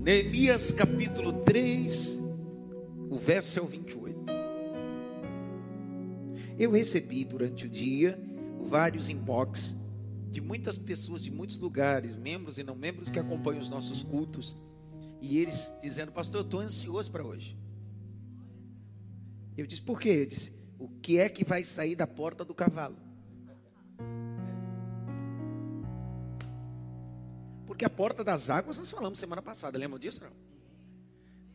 Neemias capítulo 3, o verso é o 28. Eu recebi durante o dia vários inbox de muitas pessoas de muitos lugares, membros e não membros que acompanham os nossos cultos, e eles dizendo: Pastor, eu estou ansioso para hoje. Eu disse: Por quê? Disse: O que é que vai sair da porta do cavalo? Porque a porta das águas nós falamos semana passada, lembra disso? Não?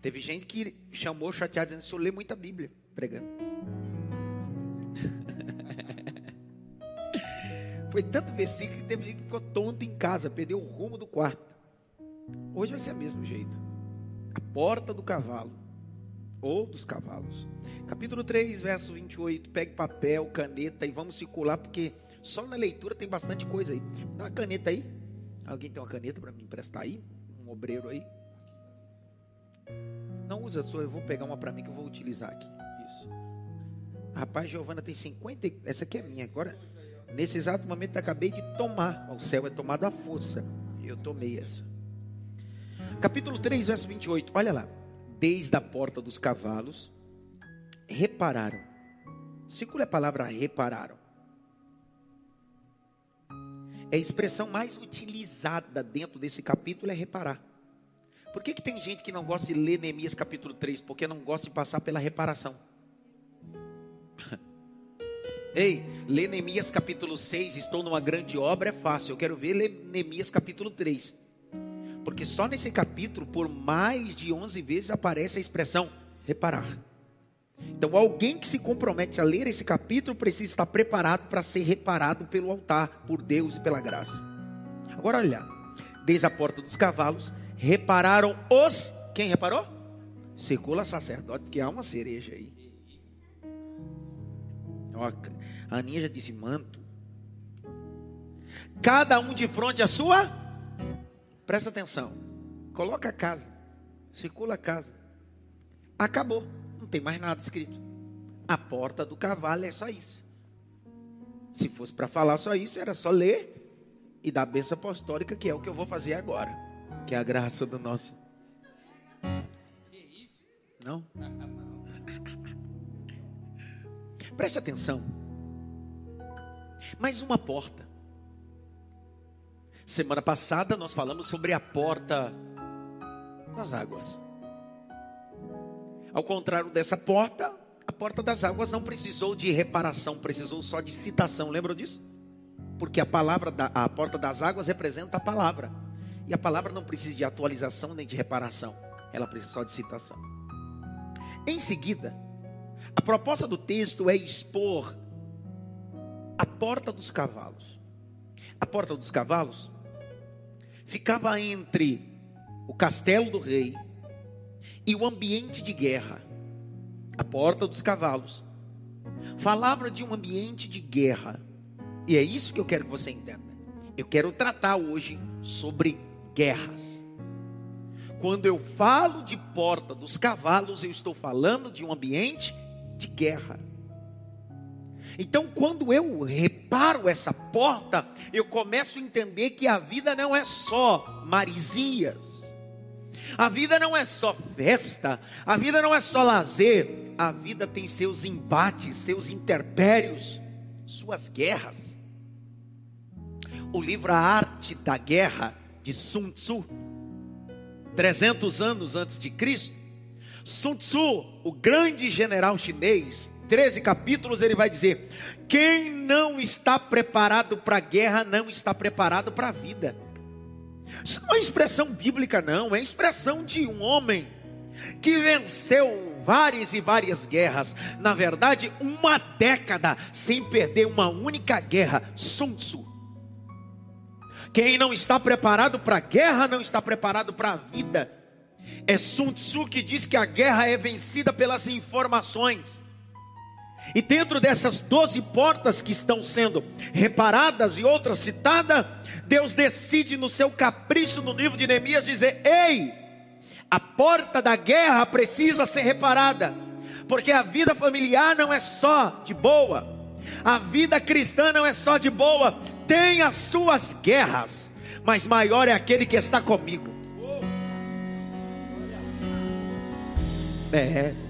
Teve gente que chamou chateado dizendo: "Eu lê muita Bíblia pregando". Foi tanto versículo que teve gente que ficou tonto em casa, perdeu o rumo do quarto. Hoje vai ser o mesmo jeito. A porta do cavalo, ou dos cavalos. Capítulo 3, verso 28. Pegue papel, caneta e vamos circular, porque só na leitura tem bastante coisa aí. Dá uma caneta aí. Alguém tem uma caneta para me emprestar aí? Um obreiro aí? Não usa a sua, eu vou pegar uma para mim que eu vou utilizar aqui. Isso. Rapaz, Giovana tem 50. Essa aqui é minha. Agora, nesse exato momento, acabei de tomar. O céu é tomado à força. Eu tomei essa. Capítulo 3, verso 28. Olha lá. Desde a porta dos cavalos, repararam. Circula a palavra repararam é a expressão mais utilizada dentro desse capítulo é reparar. Por que, que tem gente que não gosta de ler Neemias capítulo 3? Porque não gosta de passar pela reparação. Ei, ler Neemias capítulo 6, estou numa grande obra, é fácil. Eu quero ver ler Neemias capítulo 3. Porque só nesse capítulo, por mais de 11 vezes, aparece a expressão reparar. Então, alguém que se compromete a ler esse capítulo precisa estar preparado para ser reparado pelo altar, por Deus e pela graça. Agora, olha, desde a porta dos cavalos, repararam os. Quem reparou? Circula sacerdote, que há uma cereja aí. A Aninha já disse manto. Cada um de frente à sua. Presta atenção. Coloca a casa. Circula a casa. Acabou. Tem mais nada escrito. A porta do cavalo é só isso. Se fosse para falar só isso, era só ler e dar a bênção apostólica, que é o que eu vou fazer agora. Que é a graça do nosso. Não? Preste atenção. Mais uma porta. Semana passada nós falamos sobre a porta das águas. Ao contrário dessa porta, a porta das águas não precisou de reparação, precisou só de citação. Lembram disso? Porque a palavra da a porta das águas representa a palavra. E a palavra não precisa de atualização nem de reparação. Ela precisa só de citação. Em seguida, a proposta do texto é expor a porta dos cavalos. A porta dos cavalos ficava entre o castelo do rei e o ambiente de guerra, a porta dos cavalos, falava de um ambiente de guerra. E é isso que eu quero que você entenda. Eu quero tratar hoje sobre guerras. Quando eu falo de porta dos cavalos, eu estou falando de um ambiente de guerra. Então, quando eu reparo essa porta, eu começo a entender que a vida não é só marizias a vida não é só festa, a vida não é só lazer, a vida tem seus embates, seus interpérios, suas guerras. O livro A Arte da Guerra, de Sun Tzu, 300 anos antes de Cristo, Sun Tzu, o grande general chinês, 13 capítulos, ele vai dizer: quem não está preparado para a guerra, não está preparado para a vida. Isso não é expressão bíblica, não, é expressão de um homem que venceu várias e várias guerras, na verdade, uma década sem perder uma única guerra. Sun Tzu. Quem não está preparado para a guerra não está preparado para a vida. É Sun Tzu que diz que a guerra é vencida pelas informações. E dentro dessas doze portas que estão sendo reparadas e outras citadas, Deus decide no seu capricho no livro de Neemias dizer: Ei, a porta da guerra precisa ser reparada, porque a vida familiar não é só de boa, a vida cristã não é só de boa, tem as suas guerras, mas maior é aquele que está comigo. É.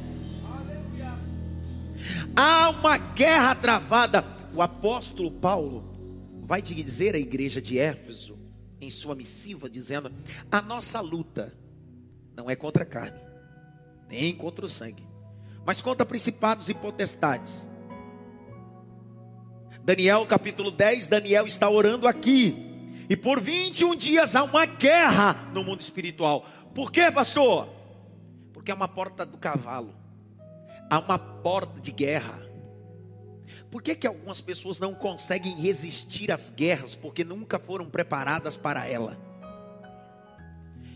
Há uma guerra travada. O apóstolo Paulo vai dizer à igreja de Éfeso, em sua missiva, dizendo: A nossa luta não é contra a carne, nem contra o sangue, mas contra principados e potestades. Daniel capítulo 10, Daniel está orando aqui. E por 21 dias há uma guerra no mundo espiritual. Por quê, pastor? Porque é uma porta do cavalo. Há uma porta de guerra. Por que, que algumas pessoas não conseguem resistir às guerras? Porque nunca foram preparadas para ela.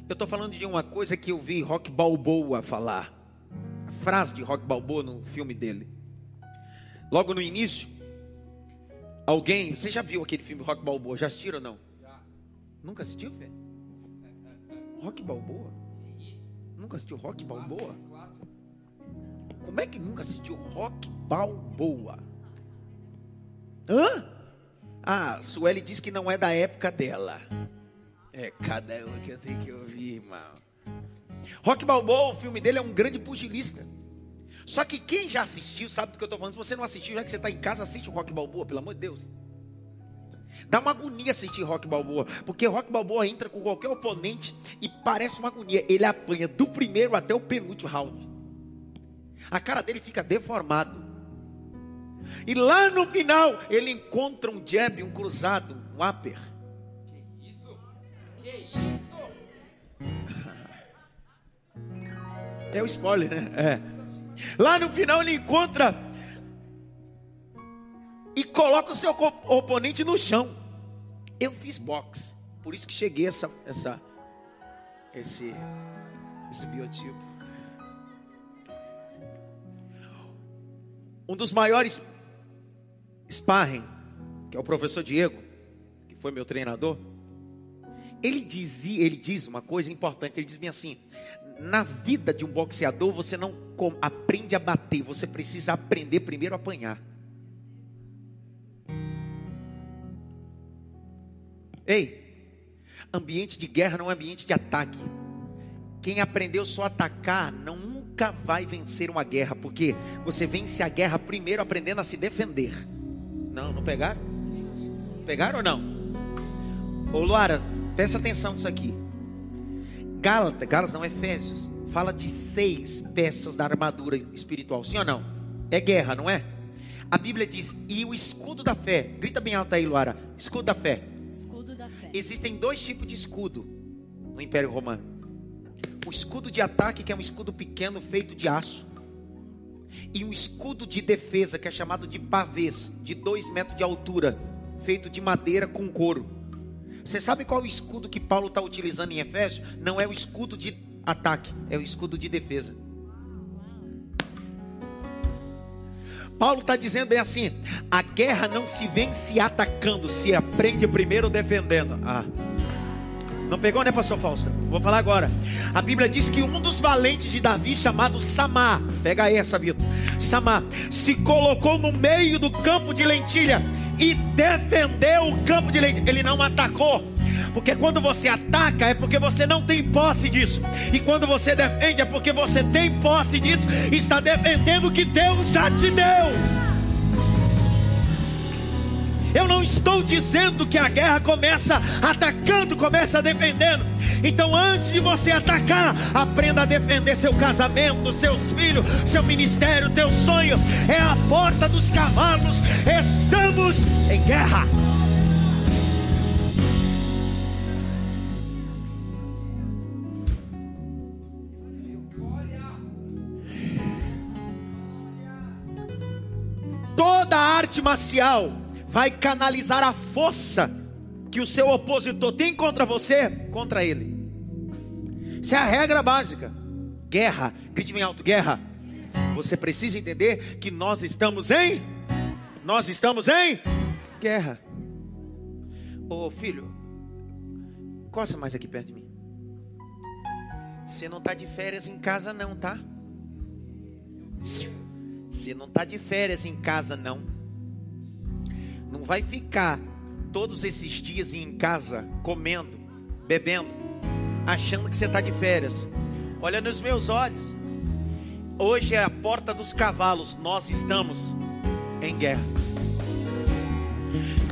Eu estou falando de uma coisa que eu vi Rock Balboa falar. A frase de Rock Balboa no filme dele. Logo no início, alguém. Você já viu aquele filme Rock Balboa? Já assistiram ou não? Já. Nunca assistiu, Fê? Rock Balboa? Nunca assistiu Rock Balboa? Como é que nunca assistiu Rock Balboa? Hã? Ah, Sueli diz que não é da época dela. É cada um que eu tenho que ouvir, irmão. Rock Balboa, o filme dele é um grande pugilista. Só que quem já assistiu sabe do que eu estou falando. Se você não assistiu, já que você está em casa, assiste o Rock Balboa, pelo amor de Deus. Dá uma agonia assistir Rock Balboa, porque Rock Balboa entra com qualquer oponente e parece uma agonia. Ele apanha do primeiro até o penúltimo round. A cara dele fica deformado. E lá no final, ele encontra um jab, um cruzado, um upper. Que isso? Que isso? É o spoiler, né? É. Lá no final ele encontra e coloca o seu oponente no chão. Eu fiz boxe, por isso que cheguei a essa, essa, esse, esse biotipo. Um dos maiores sparring, que é o professor Diego, que foi meu treinador, ele dizia, ele diz uma coisa importante, ele diz assim: na vida de um boxeador você não aprende a bater, você precisa aprender primeiro a apanhar. Ei, ambiente de guerra não é ambiente de ataque. Quem aprendeu só a atacar não nunca vai vencer uma guerra, porque você vence a guerra primeiro aprendendo a se defender. Não, não pegaram? Pegaram ou não? Ô Luara, presta atenção nisso aqui. Gálatas, Gálatas não, Efésios, fala de seis peças da armadura espiritual, sim ou não? É guerra, não é? A Bíblia diz, e o escudo da fé, grita bem alto aí, Luara, escudo da fé. Escudo da fé. Existem dois tipos de escudo no Império Romano. O escudo de ataque, que é um escudo pequeno feito de aço e um escudo de defesa que é chamado de pavês, de dois metros de altura, feito de madeira com couro. Você sabe qual é o escudo que Paulo está utilizando em Efésios? Não é o escudo de ataque, é o escudo de defesa. Paulo está dizendo bem assim: a guerra não se vence atacando, se aprende primeiro defendendo. Ah. Não pegou, né, pastor Fausto? Vou falar agora. A Bíblia diz que um dos valentes de Davi, chamado Samá, pega aí essa vida. Samá se colocou no meio do campo de lentilha e defendeu o campo de lentilha. Ele não atacou. Porque quando você ataca é porque você não tem posse disso. E quando você defende é porque você tem posse disso. E está defendendo o que Deus já te deu. Eu não estou dizendo que a guerra começa atacando, começa defendendo. Então, antes de você atacar, aprenda a defender seu casamento, seus filhos, seu ministério, teu sonho. É a porta dos cavalos. Estamos em guerra. Toda arte marcial vai canalizar a força que o seu opositor tem contra você, contra ele. Isso é a regra básica. Guerra, grite bem alto, guerra. Você precisa entender que nós estamos em nós estamos em guerra. Ô oh, filho, coça mais aqui perto de mim. Você não está de férias em casa não, tá? Você não está de férias em casa não. Não vai ficar todos esses dias em casa, comendo, bebendo, achando que você está de férias. Olha nos meus olhos. Hoje é a porta dos cavalos. Nós estamos em guerra.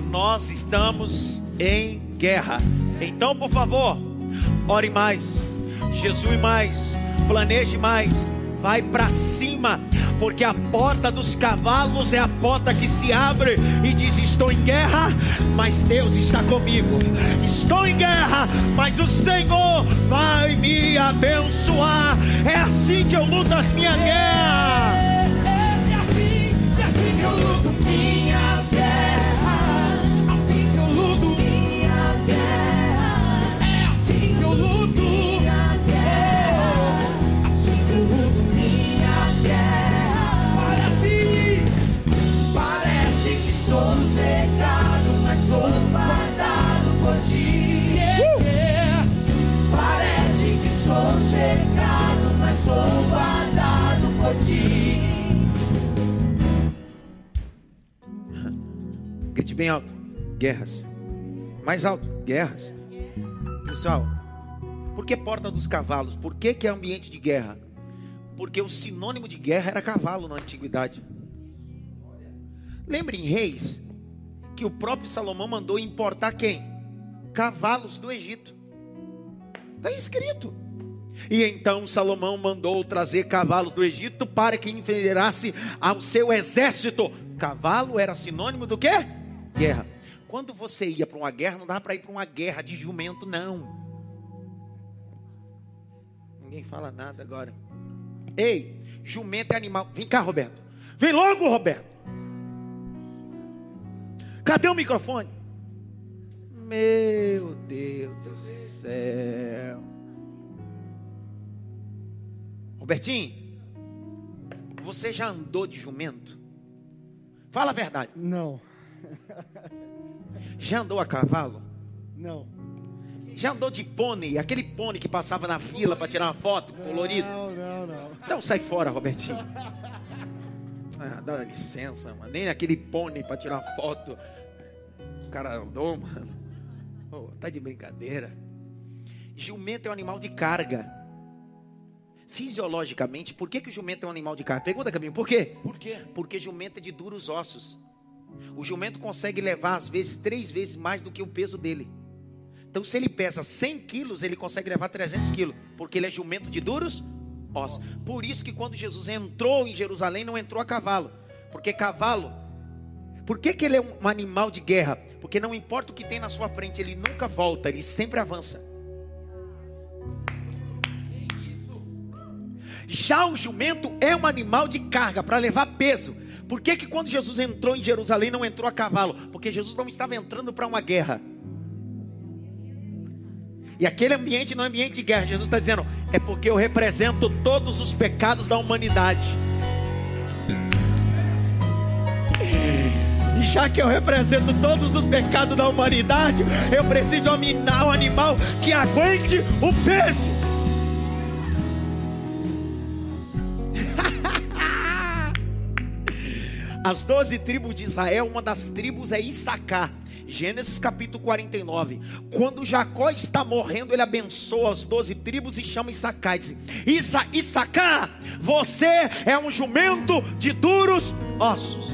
Nós estamos em guerra. Então, por favor, ore mais, Jesus mais, planeje mais, vai para cima, porque a porta dos cavalos é a porta que se abre e diz: Estou em guerra, mas Deus está comigo. Estou em guerra, mas o Senhor vai me abençoar. É assim que eu luto as minhas guerras. É assim, é assim que eu luto bem alto: guerras. Mais alto: guerras. Pessoal, por que porta dos cavalos? Por que, que é ambiente de guerra? Porque o sinônimo de guerra era cavalo na antiguidade. Lembre em Reis que o próprio Salomão mandou importar quem? Cavalos do Egito. Está escrito. E então Salomão mandou trazer cavalos do Egito para que enfileirasse ao seu exército. Cavalo era sinônimo do quê? Guerra. Quando você ia para uma guerra, não dava para ir para uma guerra de jumento, não. Ninguém fala nada agora. Ei, jumento é animal. Vem cá, Roberto. Vem logo, Roberto. Cadê o microfone? Meu Deus do céu. Robertinho, você já andou de jumento? Fala a verdade. Não, Já andou a cavalo? não. Já andou de pônei? Aquele pônei que passava na fila para tirar uma foto colorida? Não, não, não. Então sai fora, Robertinho. Ah, dá licença, mano. Nem aquele pônei para tirar foto. O cara andou, mano. Ô, tá de brincadeira. Jumento é um animal de carga. Fisiologicamente, por que, que o jumento é um animal de carga? Pergunta, Caminho, por quê? Por quê? Porque jumento é de duros ossos. O jumento consegue levar, às vezes, três vezes mais do que o peso dele. Então, se ele pesa 100 quilos, ele consegue levar 300 quilos. Porque ele é jumento de duros ossos. Por isso que quando Jesus entrou em Jerusalém, não entrou a cavalo. Porque cavalo... Por que, que ele é um animal de guerra? Porque não importa o que tem na sua frente, ele nunca volta, ele sempre avança. Já o jumento é um animal de carga para levar peso. Por que, que quando Jesus entrou em Jerusalém não entrou a cavalo? Porque Jesus não estava entrando para uma guerra. E aquele ambiente não é ambiente de guerra. Jesus está dizendo: é porque eu represento todos os pecados da humanidade. E já que eu represento todos os pecados da humanidade, eu preciso dominar um animal que aguente o peso. As doze tribos de Israel, uma das tribos é Issacar. Gênesis capítulo 49. Quando Jacó está morrendo, ele abençoa as doze tribos e chama Issacar. E diz: Issa, Issacar, você é um jumento de duros ossos.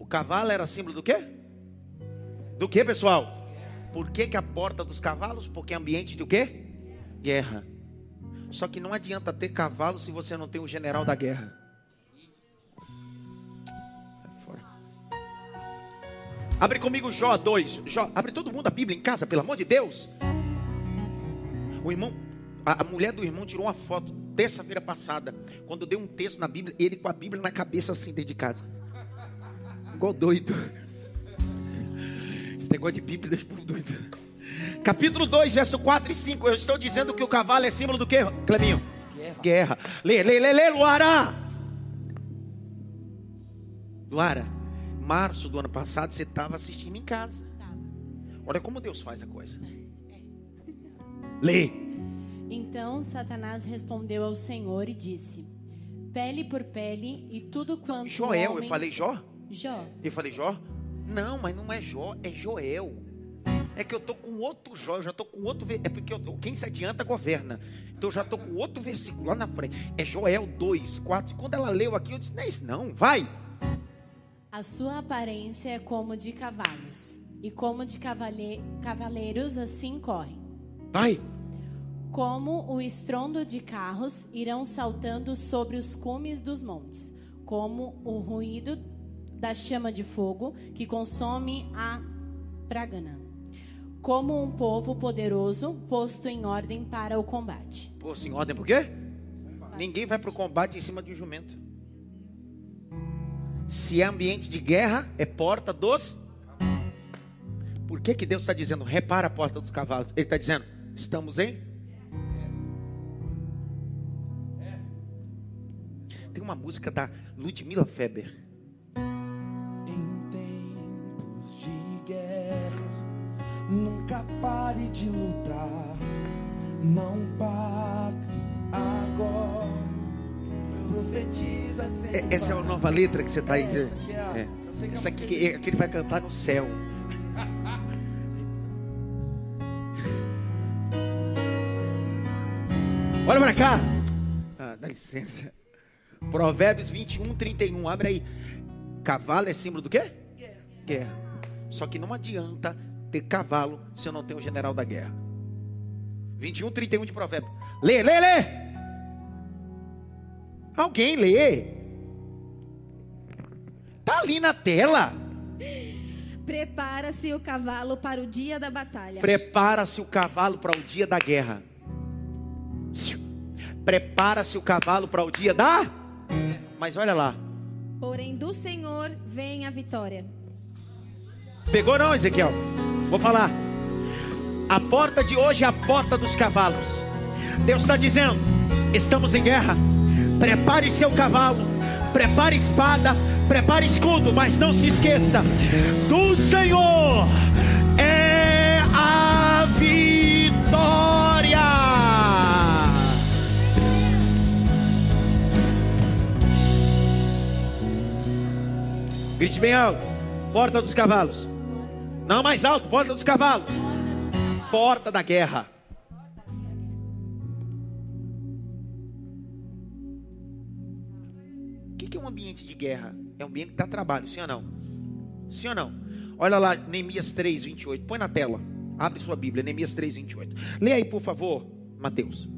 O cavalo era símbolo do quê? Do que, pessoal? Por que, que a porta dos cavalos? Porque é ambiente de quê? Guerra. Só que não adianta ter cavalo se você não tem o general da guerra. Abre comigo Jó 2. Jó, abre todo mundo a Bíblia em casa, pelo amor de Deus. O irmão, a, a mulher do irmão tirou uma foto terça-feira passada, quando deu um texto na Bíblia, ele com a Bíblia na cabeça assim dentro de casa. Igual doido. Esse negócio de Bíblia deixa o povo doido. Capítulo 2, verso 4 e 5. Eu estou dizendo que o cavalo é símbolo do que, Cleminho? Guerra. Guerra. Lê, lê, lê, lê, Luara. Luara, março do ano passado você estava assistindo em casa. Olha como Deus faz a coisa. Lê. Então Satanás respondeu ao Senhor e disse: Pele por pele e tudo quanto Joel, homem... eu falei Jó? Jó. Eu falei Jó? Não, mas não é Jó, é Joel. É que eu tô com outro jó, eu já tô com outro. É porque eu, quem se adianta governa. Então eu já tô com outro versículo lá na frente. É Joel 2, 4. Quando ela leu aqui, eu disse: Não é isso, não. Vai. A sua aparência é como de cavalos, e como de cavale- cavaleiros assim correm. Vai. Como o estrondo de carros irão saltando sobre os cumes dos montes, como o ruído da chama de fogo que consome a pragana. Como um povo poderoso posto em ordem para o combate. Posto em ordem, por quê? Ninguém vai para o combate em cima de um jumento. Se é ambiente de guerra, é porta dos. Por que, que Deus está dizendo, repara a porta dos cavalos? Ele está dizendo, estamos em. Tem uma música da Ludmilla Feber. Pare de lutar. Não pare agora. Profetiza sem É- essa é a nova letra que você está aí. É, essa aqui é a- É. eu sei que é Isso a aqui é que ele vai cantar no céu. Olha pra cá. Ah, dá licença. Provérbios 21, 31. Abre aí. Cavalo é símbolo do quê? Guerra. Só que não adianta ter cavalo se eu não tenho o general da guerra. 21, 31 de Provérbios. Lê, lê, lê. Alguém lê. Tá ali na tela. Prepara-se o cavalo para o dia da batalha. Prepara-se o cavalo para o dia da guerra. Prepara-se o cavalo para o dia da. Mas olha lá. Porém, do Senhor vem a vitória. Pegou não, Ezequiel? Vou falar. A porta de hoje é a porta dos cavalos. Deus está dizendo: estamos em guerra. Prepare seu cavalo, prepare espada, prepare escudo, mas não se esqueça: do Senhor é a vitória. Grite bem alto: porta dos cavalos. Não mais alto, porta dos cavalos. Porta da guerra. O que é um ambiente de guerra? É um ambiente que dá trabalho, sim ou não? Sim ou não? Olha lá, Neemias 3, 28. Põe na tela. Abre sua Bíblia, Neemias 3, 28. Lê aí, por favor, Mateus.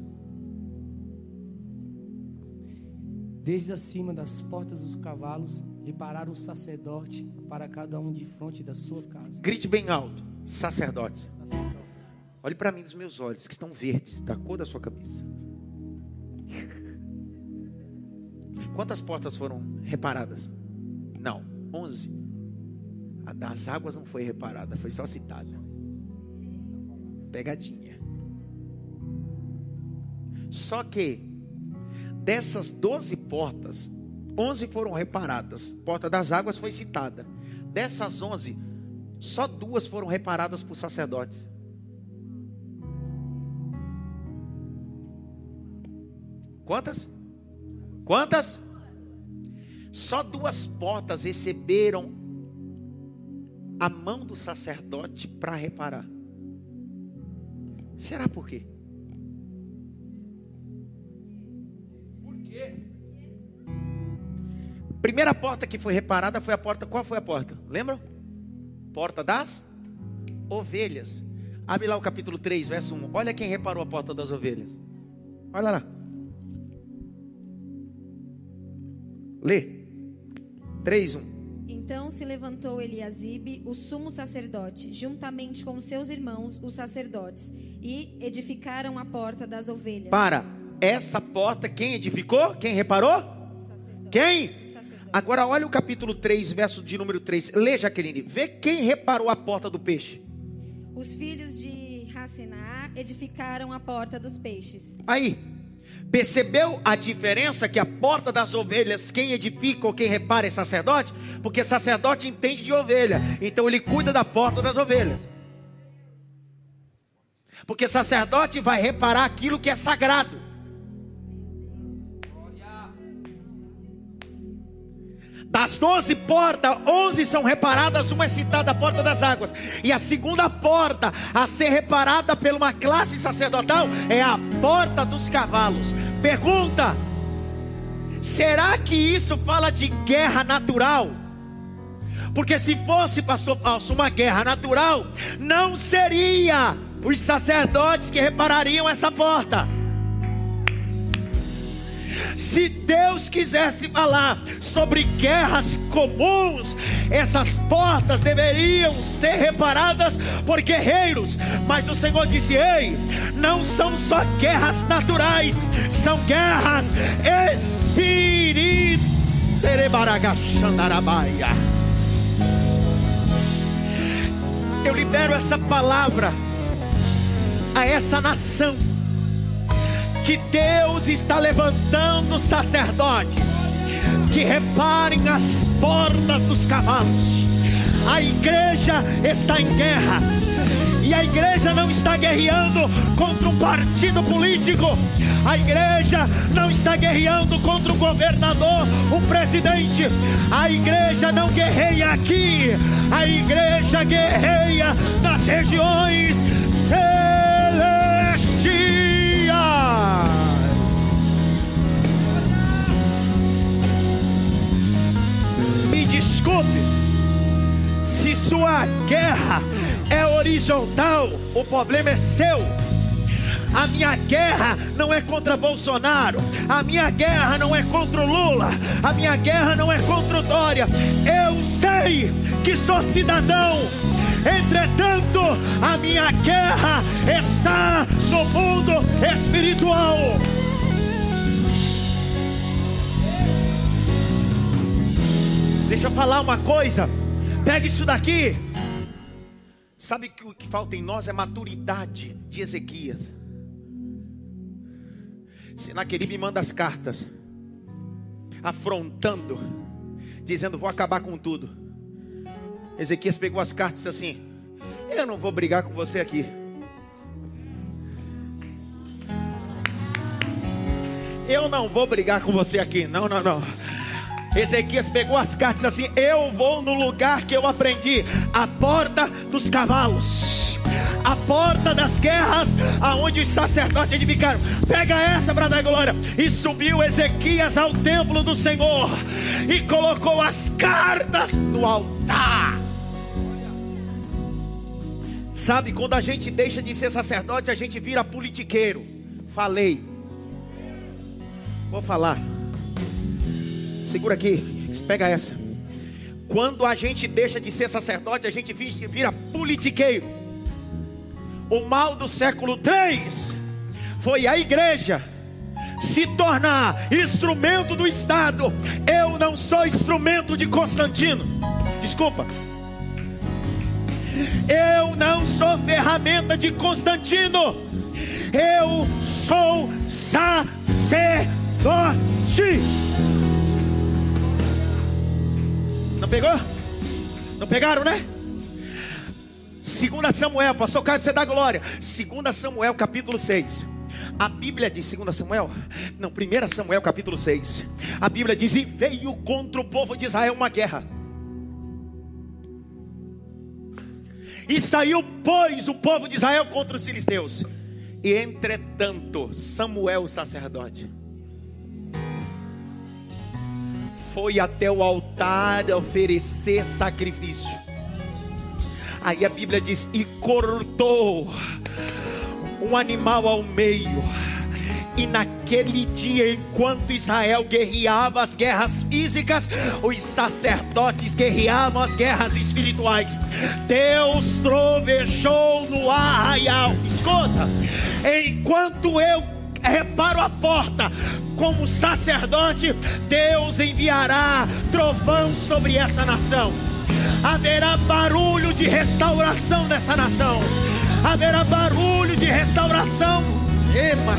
Desde acima das portas dos cavalos, repararam o sacerdote para cada um de frente da sua casa. Grite bem alto. Sacerdotes. Olhe para mim nos meus olhos, que estão verdes, da cor da sua cabeça. Quantas portas foram reparadas? Não, 11. A das águas não foi reparada, foi só citada. Pegadinha. Só que dessas 12 portas, 11 foram reparadas. Porta das águas foi citada. Dessas 11, só duas foram reparadas por sacerdotes. Quantas? Quantas? Só duas portas receberam a mão do sacerdote para reparar. Será por quê? Quê? Primeira porta que foi reparada foi a porta. Qual foi a porta? Lembram? Porta das ovelhas. Abre lá o capítulo 3, verso 1. Olha quem reparou a porta das ovelhas. Olha lá. Lê. 3, 1. Então se levantou Eliasibe, o sumo sacerdote, juntamente com seus irmãos, os sacerdotes, e edificaram a porta das ovelhas. Para. Essa porta, quem edificou? Quem reparou? Os sacerdotes. Quem? Os sacerdotes. Agora olha o capítulo 3, verso de número 3. Lê, Jaqueline. Vê quem reparou a porta do peixe. Os filhos de Hassenaá edificaram a porta dos peixes. Aí. Percebeu a diferença que a porta das ovelhas, quem edifica ou quem repara é sacerdote? Porque sacerdote entende de ovelha, então ele cuida da porta das ovelhas. Porque sacerdote vai reparar aquilo que é sagrado. As doze portas, onze são reparadas, uma é citada a porta das águas. E a segunda porta a ser reparada por uma classe sacerdotal é a porta dos cavalos. Pergunta: será que isso fala de guerra natural? Porque se fosse, pastor Paulo, uma guerra natural, não seria os sacerdotes que reparariam essa porta. Se Deus quisesse falar sobre guerras comuns, essas portas deveriam ser reparadas por guerreiros. Mas o Senhor disse: Ei, não são só guerras naturais, são guerras espirituais. Eu libero essa palavra a essa nação que Deus está levantando sacerdotes que reparem as portas dos cavalos. A igreja está em guerra. E a igreja não está guerreando contra um partido político. A igreja não está guerreando contra um governador, um presidente. A igreja não guerreia aqui. A igreja guerreia nas regiões. Desculpe, se sua guerra é horizontal, o problema é seu. A minha guerra não é contra Bolsonaro, a minha guerra não é contra o Lula, a minha guerra não é contra o Dória. Eu sei que sou cidadão, entretanto, a minha guerra está no mundo espiritual. Deixa eu falar uma coisa. Pega isso daqui. Sabe que o que falta em nós é maturidade de Ezequias. Senaqueribe manda as cartas, afrontando, dizendo: Vou acabar com tudo. Ezequias pegou as cartas e disse assim: Eu não vou brigar com você aqui. Eu não vou brigar com você aqui. Não, não, não. Ezequias pegou as cartas e assim: Eu vou no lugar que eu aprendi, a porta dos cavalos, a porta das guerras, aonde os sacerdotes edificaram. Pega essa para dar glória. E subiu Ezequias ao templo do Senhor e colocou as cartas no altar. Sabe, quando a gente deixa de ser sacerdote, a gente vira politiqueiro. Falei. Vou falar. Segura aqui, pega essa. Quando a gente deixa de ser sacerdote, a gente vira politiqueiro. O mal do século 3 foi a igreja se tornar instrumento do Estado. Eu não sou instrumento de Constantino. Desculpa. Eu não sou ferramenta de Constantino. Eu sou sacerdote. Não pegou? Não pegaram, né? Segunda Samuel, pastor Caio, você dá glória. Segunda Samuel, capítulo 6. A Bíblia diz, segunda Samuel, não, primeira Samuel, capítulo 6. A Bíblia diz: "E veio contra o povo de Israel uma guerra". E saiu, pois, o povo de Israel contra os filisteus. E entretanto, Samuel, o sacerdote, foi até o altar oferecer sacrifício. Aí a Bíblia diz: e cortou um animal ao meio. E naquele dia, enquanto Israel guerreava as guerras físicas, os sacerdotes guerreavam as guerras espirituais. Deus trovejou no arraial. Escuta, enquanto eu reparo a porta, como sacerdote, Deus enviará trovão sobre essa nação. Haverá barulho de restauração nessa nação. Haverá barulho de restauração. Ema.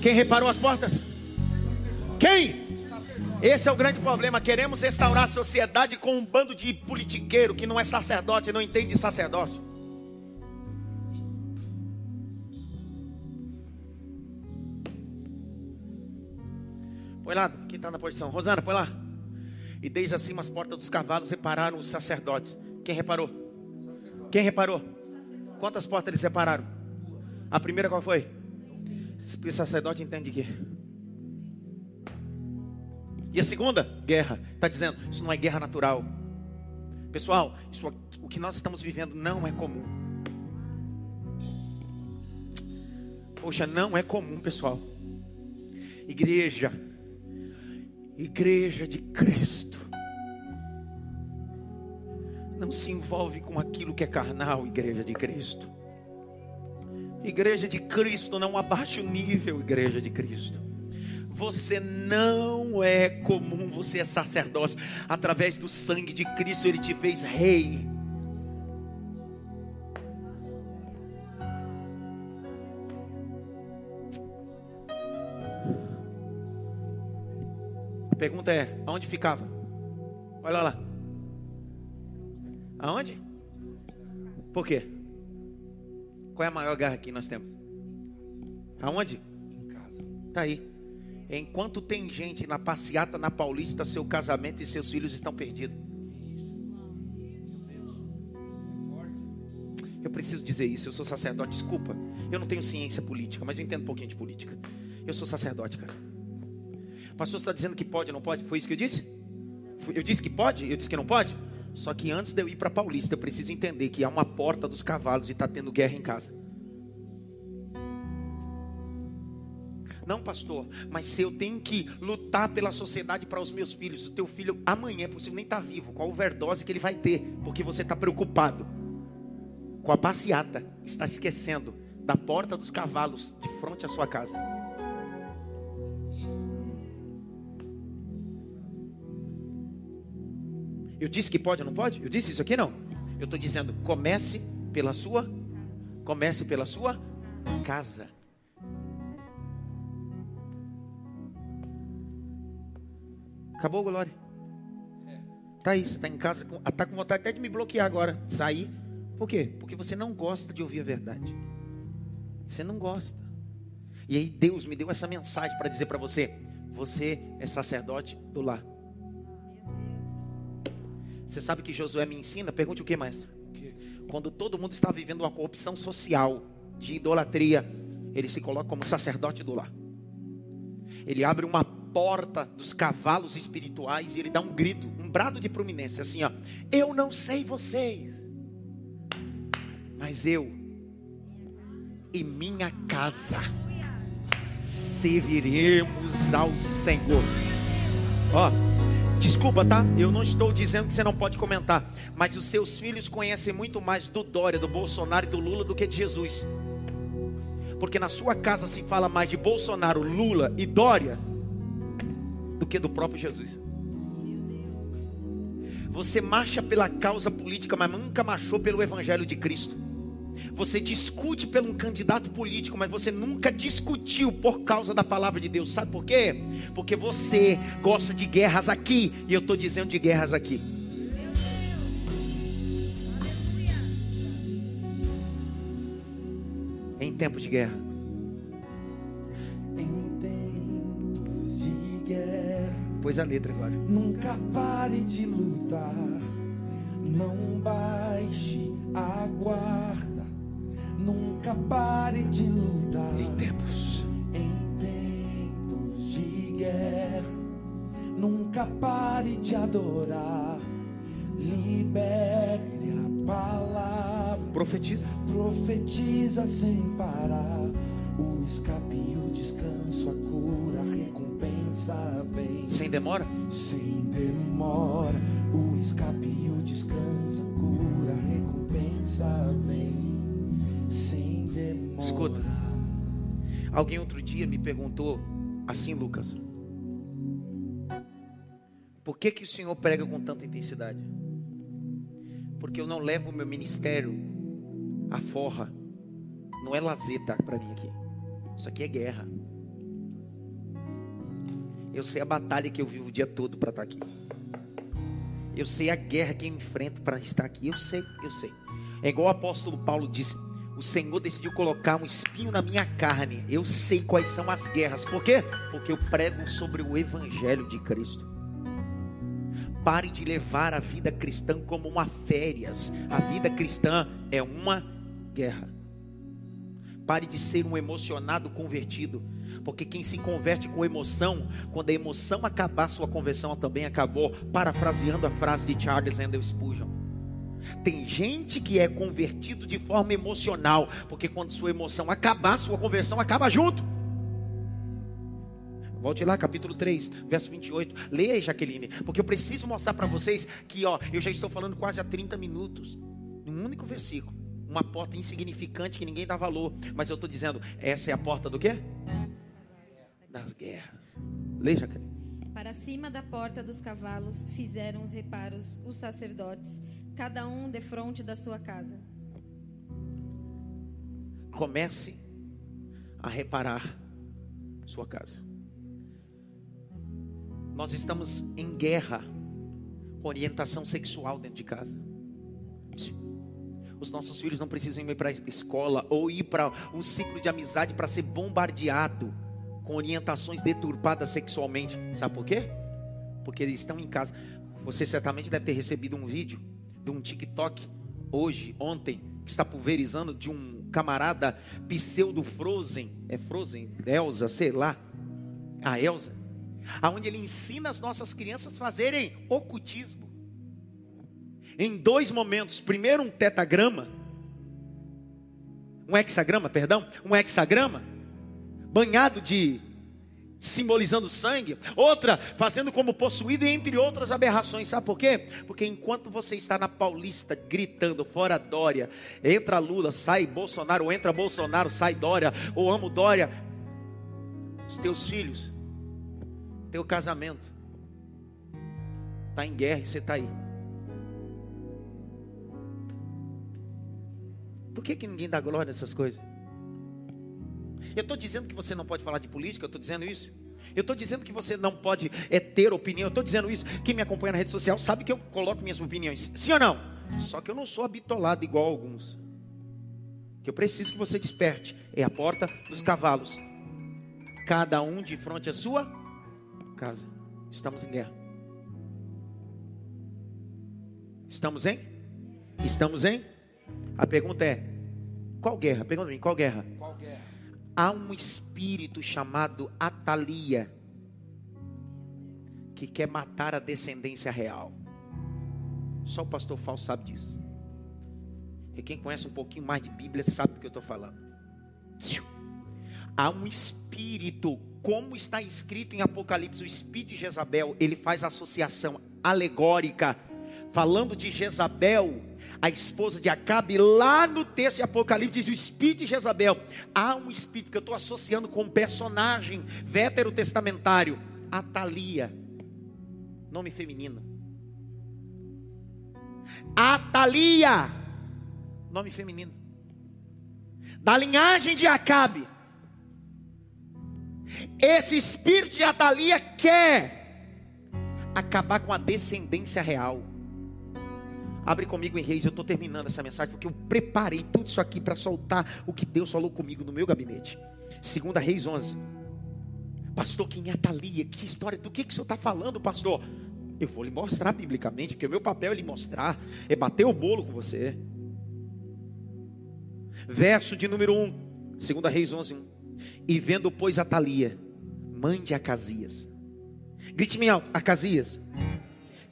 Quem reparou as portas? Quem? Esse é o grande problema. Queremos restaurar a sociedade com um bando de politiqueiro que não é sacerdote e não entende sacerdócio. Põe lá, quem está na posição? Rosana, põe lá. E desde acima as portas dos cavalos repararam os sacerdotes. Quem reparou? Sacerdote. Quem reparou? Sacerdote. Quantas portas eles repararam? A primeira qual foi? O sacerdote entende que e a segunda? Guerra. Está dizendo, isso não é guerra natural. Pessoal, isso, o que nós estamos vivendo não é comum. Poxa, não é comum, pessoal. Igreja, igreja de Cristo, não se envolve com aquilo que é carnal, igreja de Cristo. Igreja de Cristo, não abaixe o nível, igreja de Cristo. Você não é comum, você é sacerdócio. Através do sangue de Cristo, Ele te fez rei. A pergunta é: aonde ficava? Olha lá. Aonde? Por quê? Qual é a maior garra que nós temos? Aonde? Em casa. Tá aí. Enquanto tem gente na passeata na Paulista, seu casamento e seus filhos estão perdidos. Eu preciso dizer isso, eu sou sacerdote, desculpa. Eu não tenho ciência política, mas eu entendo um pouquinho de política. Eu sou sacerdote, cara. O pastor está dizendo que pode não pode? Foi isso que eu disse? Eu disse que pode? Eu disse que não pode? Só que antes de eu ir para Paulista, eu preciso entender que há uma porta dos cavalos e está tendo guerra em casa. Não, pastor, mas se eu tenho que lutar pela sociedade para os meus filhos, o teu filho amanhã é possível nem estar tá vivo, qual overdose que ele vai ter, porque você está preocupado com a passeata, está esquecendo da porta dos cavalos de frente à sua casa. Eu disse que pode ou não pode? Eu disse isso aqui não. Eu estou dizendo, comece pela sua, comece pela sua casa. Acabou, Glória? Tá aí, você está em casa, está com vontade até de me bloquear agora, sair. Por quê? Porque você não gosta de ouvir a verdade. Você não gosta. E aí Deus me deu essa mensagem para dizer para você: você é sacerdote do lar. Você sabe que Josué me ensina? Pergunte o que mais? Quando todo mundo está vivendo uma corrupção social, de idolatria, ele se coloca como sacerdote do lar. Ele abre uma porta dos cavalos espirituais e ele dá um grito, um brado de prominência, assim, ó. Eu não sei vocês, mas eu e minha casa serviremos ao Senhor. Ó, desculpa, tá? Eu não estou dizendo que você não pode comentar, mas os seus filhos conhecem muito mais do Dória, do Bolsonaro e do Lula do que de Jesus. Porque na sua casa se fala mais de Bolsonaro, Lula e Dória do que do próprio Jesus. Você marcha pela causa política, mas nunca marchou pelo evangelho de Cristo. Você discute pelo um candidato político, mas você nunca discutiu por causa da palavra de Deus. Sabe por quê? Porque você gosta de guerras aqui, e eu estou dizendo de guerras aqui. Em tempo de guerra. Guerra, Pois a letra agora. nunca pare de lutar. Não baixe a guarda. Nunca pare de lutar. Em tempos. Em tempos de guerra, nunca pare de adorar. Libere a palavra, Profetiza. profetiza sem parar. O escape, o descanso, a cura, a recompensa. Sem demora. Sem demora, o escape, o descanso, cura, recompensa vem. Sem demora. Escuta. Alguém outro dia me perguntou assim, Lucas. Por que que o Senhor prega com tanta intensidade? Porque eu não levo o meu ministério à forra. Não é lazer tá para mim aqui. Isso aqui é guerra. Eu sei a batalha que eu vivo o dia todo para estar aqui. Eu sei a guerra que eu enfrento para estar aqui. Eu sei, eu sei. É igual o apóstolo Paulo disse: o Senhor decidiu colocar um espinho na minha carne. Eu sei quais são as guerras. Por quê? Porque eu prego sobre o Evangelho de Cristo. Pare de levar a vida cristã como uma férias. A vida cristã é uma guerra. Pare de ser um emocionado convertido. Porque quem se converte com emoção, quando a emoção acabar, sua conversão também acabou. Parafraseando a frase de Charles Handel Spurgeon. Tem gente que é convertido de forma emocional, porque quando sua emoção acabar, sua conversão acaba junto. Volte lá, capítulo 3, verso 28. Leia aí, Jaqueline, porque eu preciso mostrar para vocês que, ó, eu já estou falando quase há 30 minutos, num único versículo. Uma porta insignificante que ninguém dá valor, mas eu estou dizendo, essa é a porta do quê? Das guerras. Leia, Jaqueline. Para cima da porta dos cavalos fizeram os reparos os sacerdotes, cada um defronte da sua casa. Comece a reparar sua casa. Nós estamos em guerra com orientação sexual dentro de casa. Os nossos filhos não precisam ir para a escola ou ir para um ciclo de amizade para ser bombardeado com orientações deturpadas sexualmente. Sabe por quê? Porque eles estão em casa. Você certamente deve ter recebido um vídeo de um TikTok hoje, ontem, que está pulverizando de um camarada pseudo Frozen, é Frozen, Elsa, sei lá, a Elsa, aonde ele ensina as nossas crianças a fazerem ocultismo. Em dois momentos, primeiro um tetagrama, um hexagrama, perdão, um hexagrama, banhado de simbolizando sangue, outra fazendo como possuído, entre outras aberrações. Sabe por quê? Porque enquanto você está na Paulista gritando fora Dória, entra Lula, sai Bolsonaro, ou entra Bolsonaro, sai Dória, ou amo Dória, os teus filhos, teu casamento está em guerra e você está aí. Por que, que ninguém dá glória nessas coisas? Eu estou dizendo que você não pode falar de política, eu estou dizendo isso. Eu estou dizendo que você não pode é, ter opinião, eu estou dizendo isso. Quem me acompanha na rede social sabe que eu coloco minhas opiniões. Sim ou não? Só que eu não sou habitolado igual alguns. Que eu preciso que você desperte. É a porta dos cavalos. Cada um de frente à sua casa. Estamos em guerra. Estamos em? Estamos em? A pergunta é: qual guerra? Pergunta mim, qual guerra? Qual guerra? Há um espírito chamado Atalia que quer matar a descendência real. Só o pastor Falso sabe disso. E quem conhece um pouquinho mais de Bíblia sabe do que eu estou falando. Há um espírito, como está escrito em Apocalipse, o espírito de Jezabel, ele faz associação alegórica, falando de Jezabel, a esposa de Acabe, lá no texto de Apocalipse, diz o espírito de Jezabel. Há um espírito que eu estou associando com um personagem veterotestamentário, Atalia, nome feminino. Atalia, nome feminino. Da linhagem de Acabe. Esse espírito de Atalia quer acabar com a descendência real. Abre comigo em Reis, eu estou terminando essa mensagem porque eu preparei tudo isso aqui para soltar o que Deus falou comigo no meu gabinete. Segunda Reis 11. Pastor, quem é Atalia? Que história? Do que, que o senhor está falando, pastor? Eu vou lhe mostrar biblicamente, porque o meu papel é lhe mostrar, é bater o bolo com você. Verso de número 1, 2 Reis 11, 1. E vendo, pois, Atalia, mãe de Acasias. Grite-me Acasias.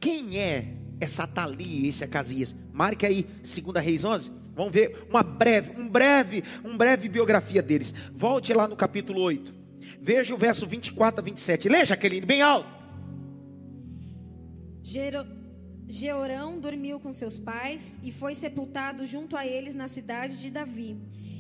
Quem é essa Atalia, esse Acasias? Marque aí, 2 Reis 11. Vamos ver uma breve, um breve, um breve biografia deles. Volte lá no capítulo 8. Veja o verso 24 a 27. Leia, Jaqueline, bem alto. Gero... Georão dormiu com seus pais e foi sepultado junto a eles na cidade de Davi.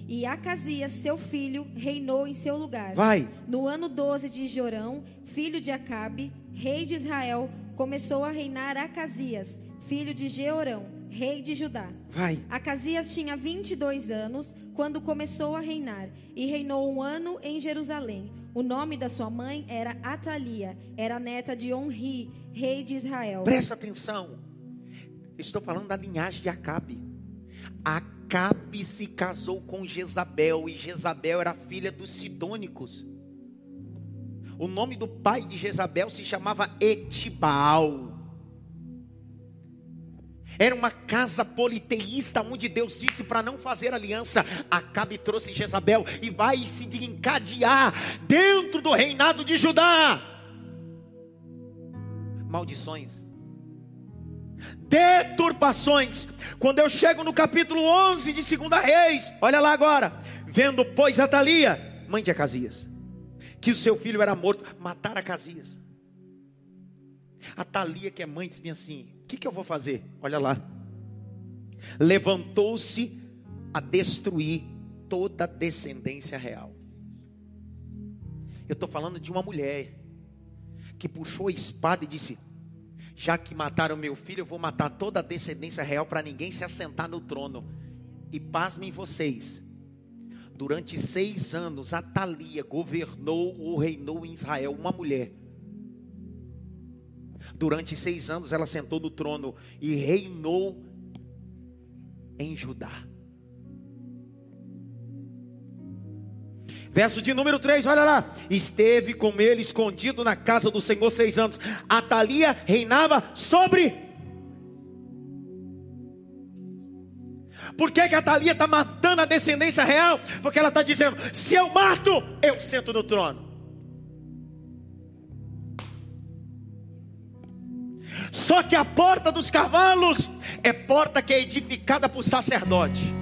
E Acasias, seu filho, reinou em seu lugar. Vai. No ano 12 de Jorão, filho de Acabe, rei de Israel, começou a reinar Acasias, filho de Jeorão, rei de Judá. Vai. Acasias tinha 22 anos quando começou a reinar e reinou um ano em Jerusalém. O nome da sua mãe era Atalia, era neta de Onri, rei de Israel. Presta atenção. Estou falando da linhagem de Acabe. Acabe se casou com Jezabel e Jezabel era filha dos Sidônicos. O nome do pai de Jezabel se chamava Etibal. Era uma casa politeísta onde Deus disse para não fazer aliança. Acabe trouxe Jezabel e vai se encadear dentro do reinado de Judá. Maldições. Deturpações. Quando eu chego no capítulo 11 de 2 Reis, olha lá agora. Vendo, pois, Atalia, mãe de Acasias, que o seu filho era morto, matar Acasias. Atalia, que é mãe, disse assim: O que, que eu vou fazer? Olha lá. Levantou-se a destruir toda a descendência real. Eu estou falando de uma mulher que puxou a espada e disse: Já que mataram meu filho, eu vou matar toda a descendência real para ninguém se assentar no trono. E pasmem vocês, durante seis anos, Atalia governou ou reinou em Israel, uma mulher. Durante seis anos ela sentou no trono e reinou em Judá. Verso de número 3, olha lá. Esteve com ele escondido na casa do Senhor seis anos. Atalia reinava sobre. Por que, que a Atalia está matando a descendência real? Porque ela está dizendo: se eu mato, eu sento no trono. Só que a porta dos cavalos é porta que é edificada por sacerdote.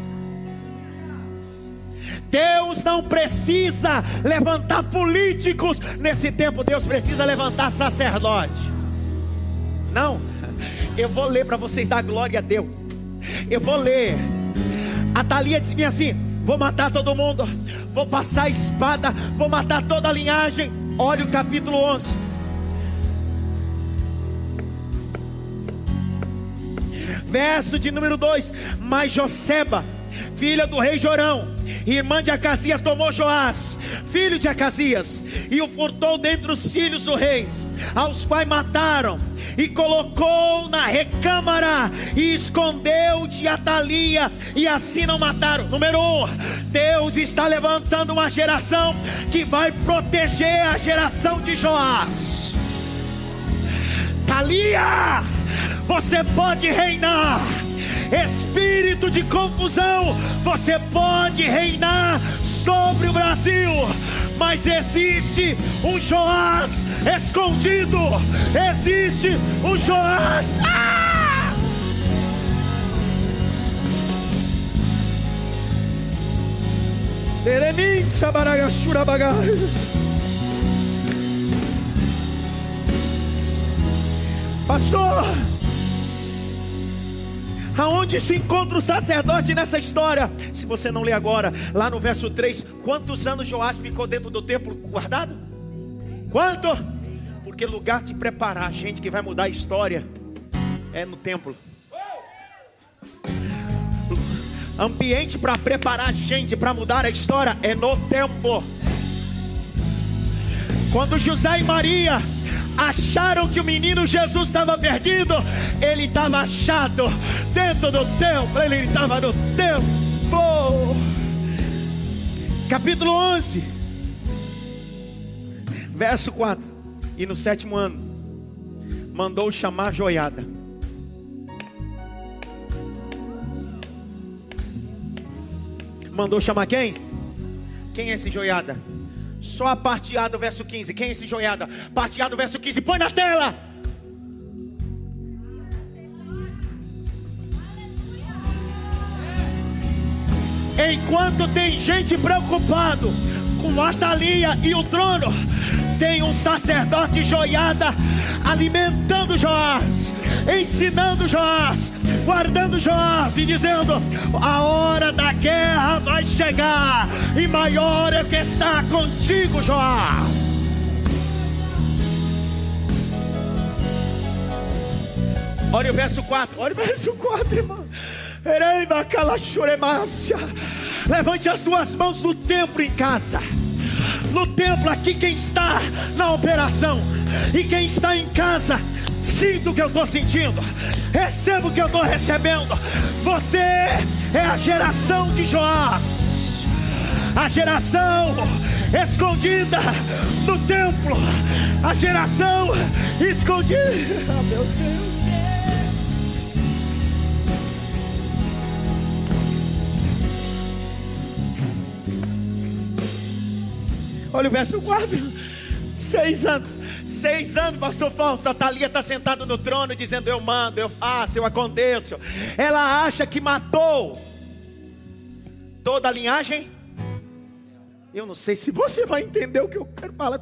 Deus não precisa levantar políticos nesse tempo, Deus precisa levantar sacerdote. Não, eu vou ler para vocês dar glória a Deus. Eu vou ler. A Thalia disse assim: Vou matar todo mundo, vou passar a espada, vou matar toda a linhagem. Olha o capítulo 11. Verso de número 2: Mas Joseba, filha do rei Jorão, irmã de Acasias, tomou Joás, filho de Acasias, e o furtou dentre os filhos do rei, aos quais mataram, e colocou na recâmara, e escondeu de Atalia, e assim não mataram. Número um, Deus está levantando uma geração que vai proteger a geração de Joás. Talia, você pode reinar. Espírito de confusão, você pode reinar sobre o Brasil, mas existe um Joás escondido, existe um Joás. Ah! Pastor, aonde se encontra o sacerdote nessa história? Se você não lê agora, lá no verso 3, quantos anos Joás ficou dentro do templo guardado? Quanto? Porque lugar de preparar gente que vai mudar a história é no templo. Ambiente para preparar gente para mudar a história é no templo. Quando José e Maria acharam que o menino Jesus estava perdido, ele estava achado dentro do templo, ele estava no templo. Capítulo 11, verso 4. E no sétimo ano, mandou chamar joiada. Mandou chamar quem? Quem é esse joiada? Só a parte A do verso 15. Quem é esse joiada? Parte A do verso 15. Põe na tela. Enquanto tem gente preocupado com Atalia e o trono, tem um sacerdote joiada alimentando Joás, ensinando Joás, guardando Joás e dizendo: a hora da guerra vai chegar, e maior é o que está contigo, Joás. Olha o verso 4, olha o verso 4, irmão. Ereiba calachuremácia. Levante as duas mãos no templo em casa. No templo aqui quem está na operação. E quem está em casa, sinta o que eu estou sentindo, receba o que eu estou recebendo. Você é a geração de Joás, a geração escondida no templo, a geração escondida. Ah, meu Deus. Olha o verso 4. Seis anos. Seis anos, pastor Fausto. A Thalia está sentada no trono dizendo: Eu mando, eu faço, eu aconteço. Ela acha que matou toda a linhagem. Eu não sei se você vai entender o que eu quero falar.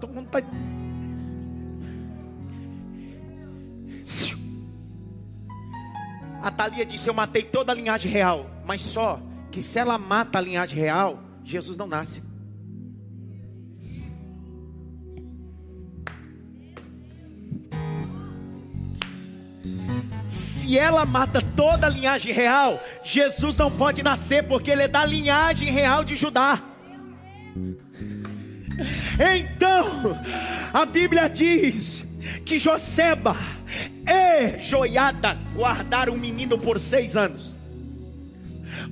A Thalia disse: Eu matei toda a linhagem real. Mas só que se ela mata a linhagem real, Jesus não nasce. Se ela mata toda a linhagem real, Jesus não pode nascer, porque ele é da linhagem real de Judá. Então, a Bíblia diz que Joseba e Joiada guardaram o menino por seis anos.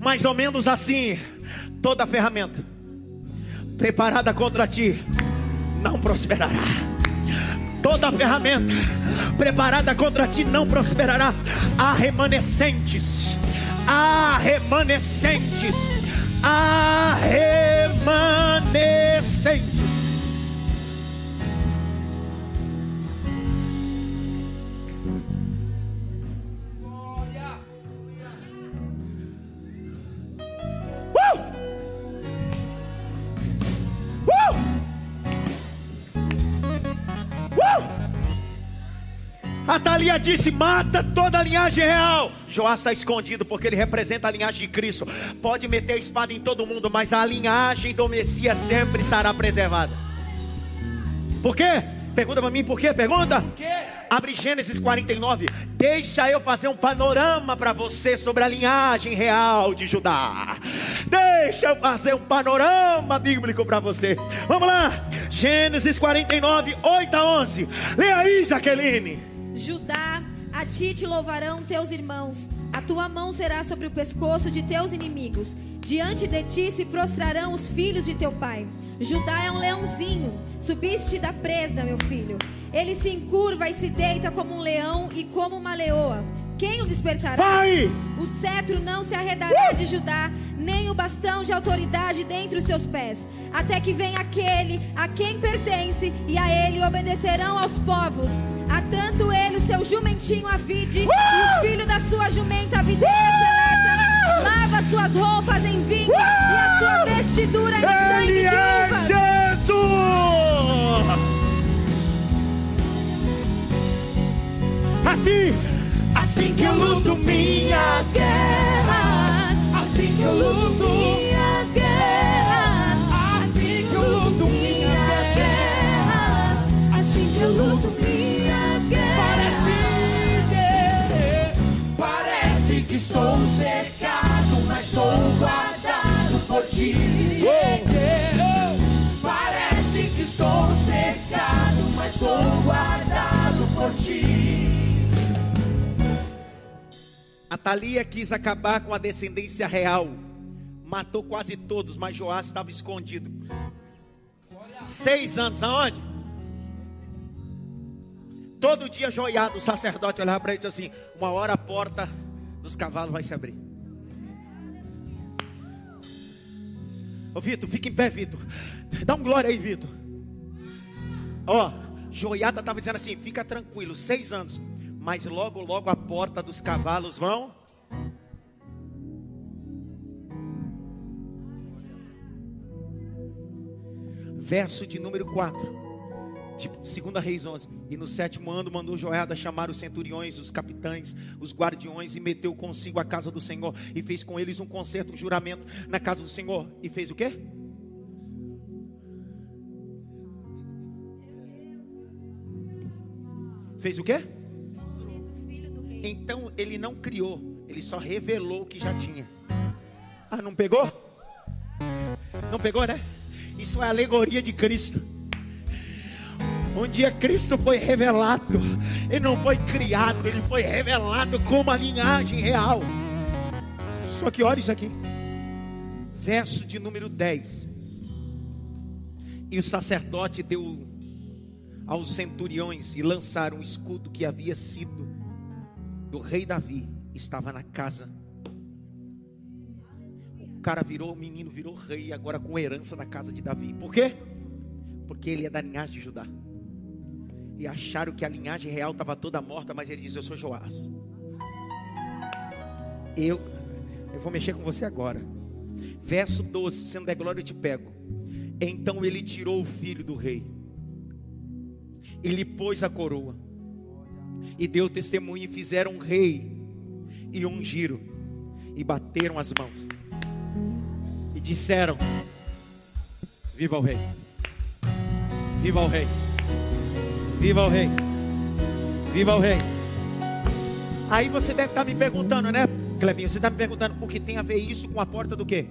Mais ou menos assim, toda ferramenta preparada contra ti não prosperará. Toda ferramenta preparada contra ti não prosperará. Há remanescentes, há remanescentes, há remanescentes. A Thalia disse: mata toda a linhagem real. Joás está escondido porque ele representa a linhagem de Cristo. Pode meter a espada em todo mundo, mas a linhagem do Messias sempre estará preservada. Por quê? Pergunta para mim por quê? Pergunta. Por quê? Abre Gênesis 49. Deixa eu fazer um panorama para você sobre a linhagem real de Judá. Deixa eu fazer um panorama bíblico para você. Vamos lá. Gênesis 49, 8 a 11. Leia aí, Jaqueline. Judá, a ti te louvarão teus irmãos. A tua mão será sobre o pescoço de teus inimigos. Diante de ti se prostrarão os filhos de teu pai. Judá é um leãozinho. Subiste da presa, meu filho. Ele se encurva e se deita como um leão e como uma leoa. Quem o despertará? Vai! O cetro não se arredará de Judá, nem o bastão de autoridade dentre os seus pés, até que venha aquele a quem pertence, e a ele obedecerão aos povos. Tanto ele o seu jumentinho a vide, e o filho da sua jumenta a videira seleta, lava suas roupas em vinho, e a sua vestidura em sangue Ele de é uvas. Jesus! Assim, assim que eu luto minhas guerras, assim que eu luto, estou cercado, mas sou guardado por ti. Parece que estou cercado, mas sou guardado por ti. A Thalia quis acabar com a descendência real. Matou quase todos, mas Joás estava escondido. Seis anos, aonde? Todo dia Joiado, o sacerdote, olhava para ele e disse assim: Uma hora a porta dos cavalos vai se abrir. Ô Vitor, fica em pé, Vitor. Dá um glória aí, Vitor. Ó, Joiada estava dizendo assim: Fica tranquilo, seis anos. Mas logo, logo a porta dos cavalos vão. Verso de número 4. De 2 Reis 11. E no sétimo ano mandou Joiada chamar os centuriões, os capitães, os guardiões e meteu consigo a casa do Senhor e fez com eles um concerto, um juramento na casa do Senhor. E fez o quê? Fez o quê? Então ele não criou, ele só revelou o que já tinha. Ah, não pegou? Não pegou, né? Isso é alegoria de Cristo. Um dia Cristo foi revelado. Ele não foi criado, ele foi revelado como a linhagem real. Só que olha isso aqui. Verso de número 10. E o sacerdote deu aos centuriões e lançaram o escudo que havia sido do rei Davi, estava na casa. O cara virou, o menino virou rei, agora com herança da casa de Davi. Por quê? Porque ele é da linhagem de Judá. E acharam que a linhagem real estava toda morta, mas ele disse: Eu sou Joás. Eu, eu vou mexer com você agora. Verso 12: Se não der glória, eu te pego. Então ele tirou o filho do rei e lhe pôs a coroa, e deu testemunho, e fizeram um rei, e ungiram, e bateram as mãos, e disseram: Viva o rei, viva o rei, viva o rei, viva o rei. Aí você deve estar me perguntando, né, Clebinho? Você está me perguntando o que tem a ver isso com a porta do quê?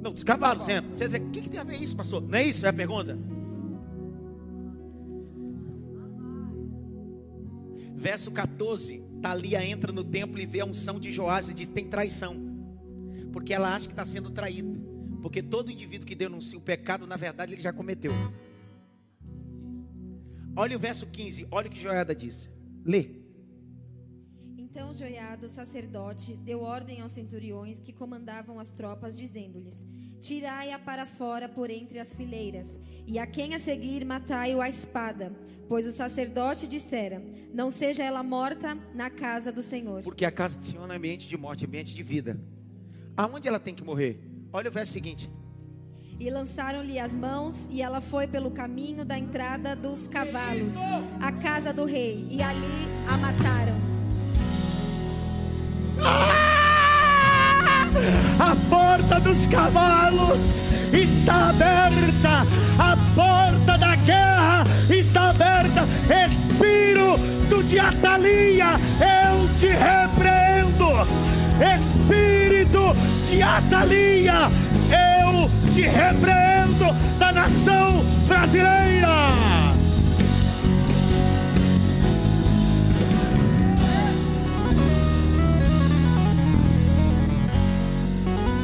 Não, dos cavalos, né? Você dizer, o que, que tem a ver isso, pastor? Não é isso? É a pergunta? Verso 14, Thalia entra no templo e vê a unção de Joás e diz: tem traição. Porque ela acha que está sendo traída. Porque todo indivíduo que denuncia o pecado, na verdade, ele já cometeu. Olha o verso 15, olha o que Joiada disse. Lê. Então Joiada, o sacerdote, deu ordem aos centuriões que comandavam as tropas, dizendo-lhes: Tirai-a para fora por entre as fileiras, e a quem a seguir matai-o à espada. Pois o sacerdote dissera: Não seja ela morta na casa do Senhor. Porque a casa do Senhor não é ambiente de morte, é ambiente de vida. Aonde ela tem que morrer? Olha o verso seguinte. E lançaram-lhe as mãos, e ela foi pelo caminho da entrada dos cavalos, à casa do rei, e ali a mataram. A porta dos cavalos está aberta. A porta da guerra está aberta. Espírito de Atalia, eu te repreendo. Espírito de Atalia, eu te repreendo da nação brasileira.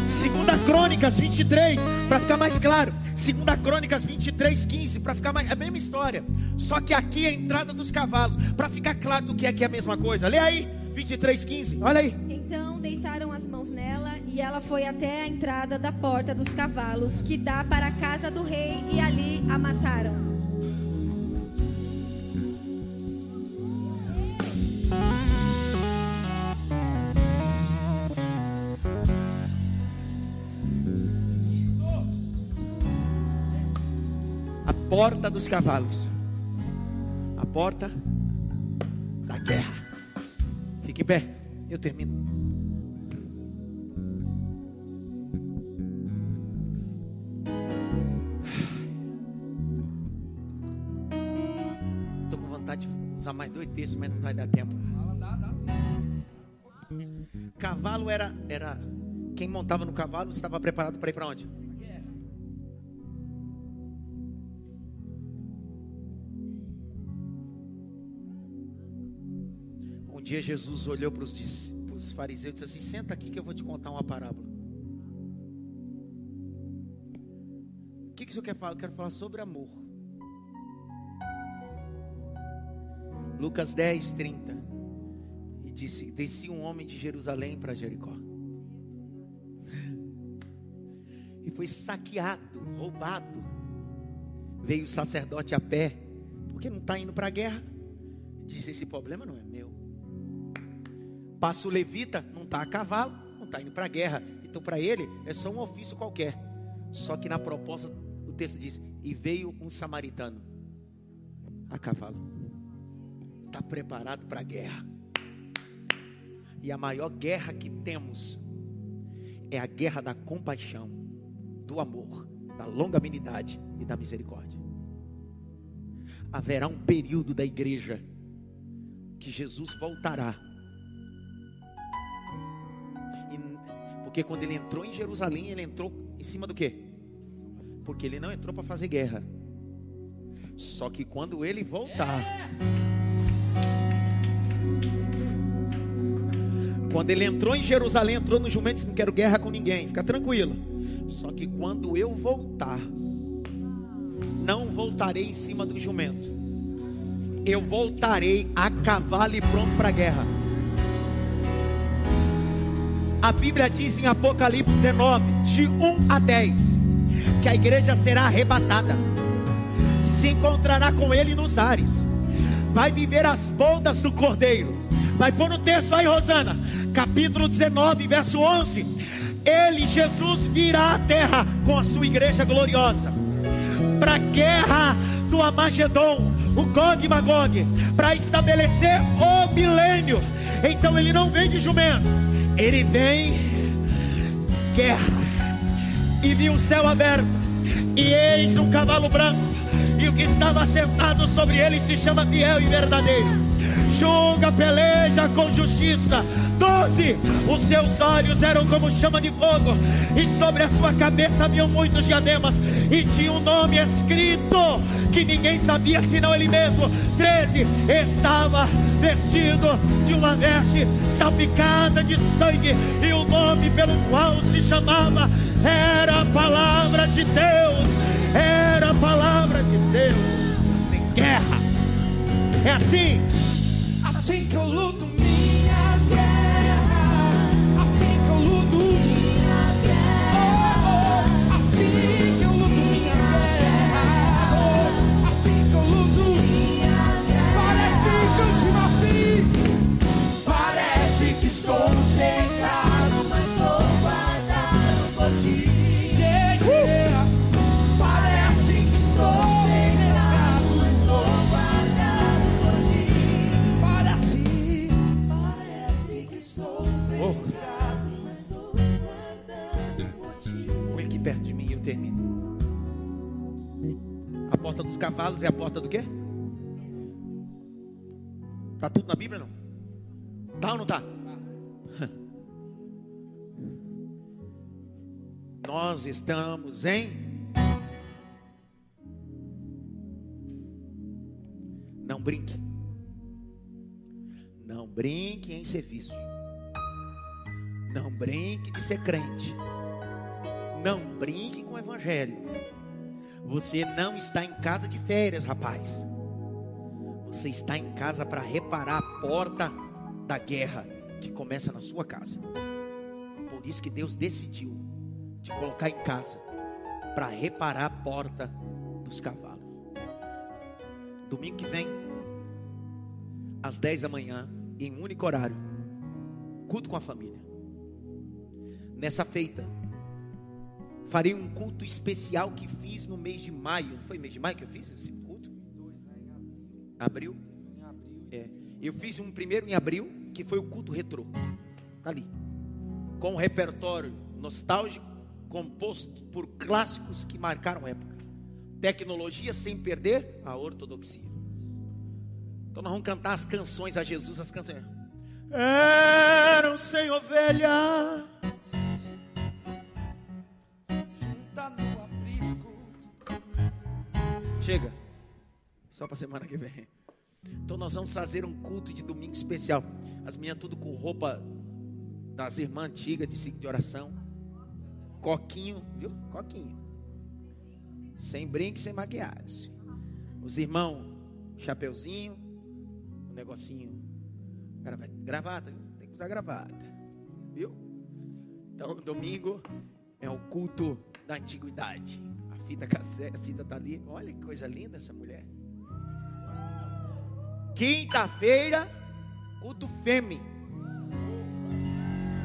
Segunda Crônicas 23, para ficar mais claro. Segunda Crônicas 23, 15, para ficar mais. É a mesma história. Só que aqui é a entrada dos cavalos. Para ficar claro do que é que é a mesma coisa. Lê aí, 23, 15. Olha aí. E ela foi até a entrada da porta dos cavalos, que dá para a casa do rei, e ali a mataram. A porta dos cavalos. A porta da guerra. Fique em pé. Eu termino. Textos, mas não vai dar tempo. Cavalo era, era quem montava no cavalo estava preparado para ir para onde? Um dia Jesus olhou para os fariseus e disse assim: Senta aqui que eu vou te contar uma parábola. O que, que o senhor quer falar? Eu quero falar sobre amor. Lucas 10, 30. E disse: Descia um homem de Jerusalém para Jericó. E foi saqueado, roubado. Veio o sacerdote a pé, porque não está indo para a guerra. Disse: Esse problema não é meu. Passa o levita, não está a cavalo, não está indo para a guerra. Então, para ele, é só um ofício qualquer. Só que na proposta, o texto diz: E veio um samaritano a cavalo. Está preparado para a guerra. E a maior guerra que temos é a guerra da compaixão, do amor, da longanimidade e da misericórdia. Haverá um período da igreja que Jesus voltará Porque quando ele entrou em Jerusalém, ele entrou em cima do quê? Porque ele não entrou para fazer guerra. Só que quando ele voltar. Quando ele entrou em Jerusalém, entrou no jumento disse: Não quero guerra com ninguém, fica tranquilo. Só que quando eu voltar, não voltarei em cima do jumento. Eu voltarei a cavalo e pronto para a guerra. A Bíblia diz em Apocalipse 19, de 1 a 10, que a igreja será arrebatada, se encontrará com ele nos ares, vai viver as bodas do cordeiro. Vai pôr no texto aí, Rosana, capítulo 19, verso 11. Ele, Jesus, virá à terra com a sua igreja gloriosa para a guerra do Amagedon, o Gog e Magog, para estabelecer o milênio. Então ele não vem de jumento, ele vem guerra. E vi um céu aberto, e eis um cavalo branco, e o que estava sentado sobre ele se chama fiel e verdadeiro. Julga, peleja com justiça. Doze, os seus olhos eram como chama de fogo, e sobre a sua cabeça haviam muitos diademas, e tinha um nome escrito que ninguém sabia senão ele mesmo. Treze, estava vestido de uma veste salpicada de sangue, e o nome pelo qual se chamava era a palavra de Deus. Era a palavra de Deus. Em guerra. É. Assim dos cavalos é a porta do quê? Tá tudo na Bíblia não? Tá ou não tá? Nós estamos em Não brinque. Não brinque em serviço. Não brinque de ser crente. Não brinque com o evangelho. Você não está em casa de férias, rapaz. Você está em casa para reparar a porta da guerra que começa na sua casa. Por isso que Deus decidiu te colocar em casa para reparar a porta dos cavalos. Domingo que vem, às 10 da manhã, em um único horário, culto com a família. Nessa feita, farei um culto especial que fiz no mês de maio. Não foi mês de maio que eu fiz esse culto? Abril? É. Eu fiz um primeiro em abril, que foi o culto retrô. Tá ali. Com um repertório nostálgico, composto por clássicos que marcaram época. Tecnologia sem perder a ortodoxia. Então nós vamos cantar as canções a Jesus, as canções. Eram sem ovelha. Chega. Só para semana que vem. Então nós vamos fazer um culto de domingo especial. As minhas tudo com roupa das irmãs antigas de ciclo de oração. Coquinho, viu? Coquinho. Sem brinco, sem maquiagem. Os irmãos, chapeuzinho, um negocinho, gravata, viu? tem que usar gravata, viu? Então, domingo é o culto da antiguidade. A fita cassete, a fita tá ali. Olha que coisa linda essa mulher. Quinta-feira, culto fêmea.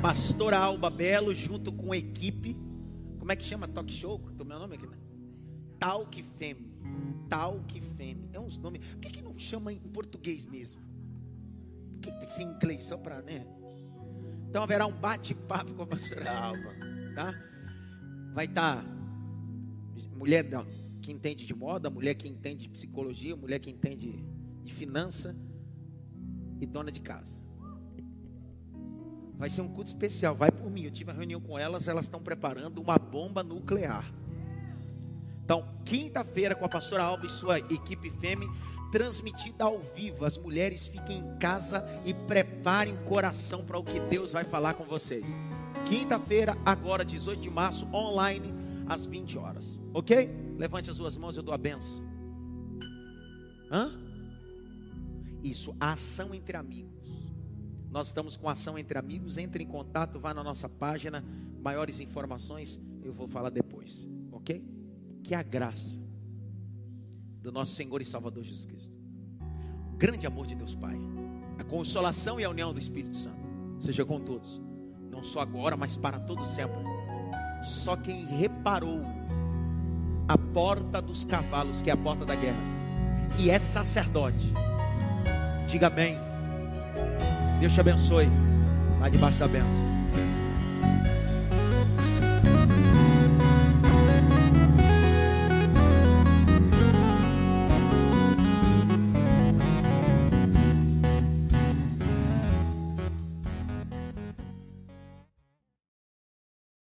Pastora Alba Belo junto com equipe. Como é que chama? Talk show? Tô meu nome aqui, né? Talk Femme. Talk Femme. É uns nomes. Por que, que não chama em português mesmo? Por que, que tem que ser em inglês só para, né? Então haverá um bate-papo com a pastora Alba, tá? Vai estar mulher que entende de moda, mulher que entende de psicologia, mulher que entende de finança e dona de casa. Vai ser um culto especial. Vai por mim. Eu tive uma reunião com elas. Elas estão preparando uma bomba nuclear. Então, quinta-feira com a pastora Alba e sua equipe Fêmea, transmitida ao vivo. As mulheres fiquem em casa e preparem o coração para o que Deus vai falar com vocês. Quinta-feira, agora 18 de março, online, às 20 horas. Ok? Levante as duas mãos, eu dou a benção. Hã? Isso, a ação entre amigos. Nós estamos com ação entre amigos. Entre em contato, vá na nossa página. Maiores informações eu vou falar depois. Ok? Que a graça do nosso Senhor e Salvador Jesus Cristo, o grande amor de Deus Pai, a consolação e a união do Espírito Santo, seja com todos, não só agora, mas para todo sempre. Só quem reparou a porta dos cavalos, que é a porta da guerra, e é sacerdote, diga bem. Deus te abençoe. Lá debaixo da benção.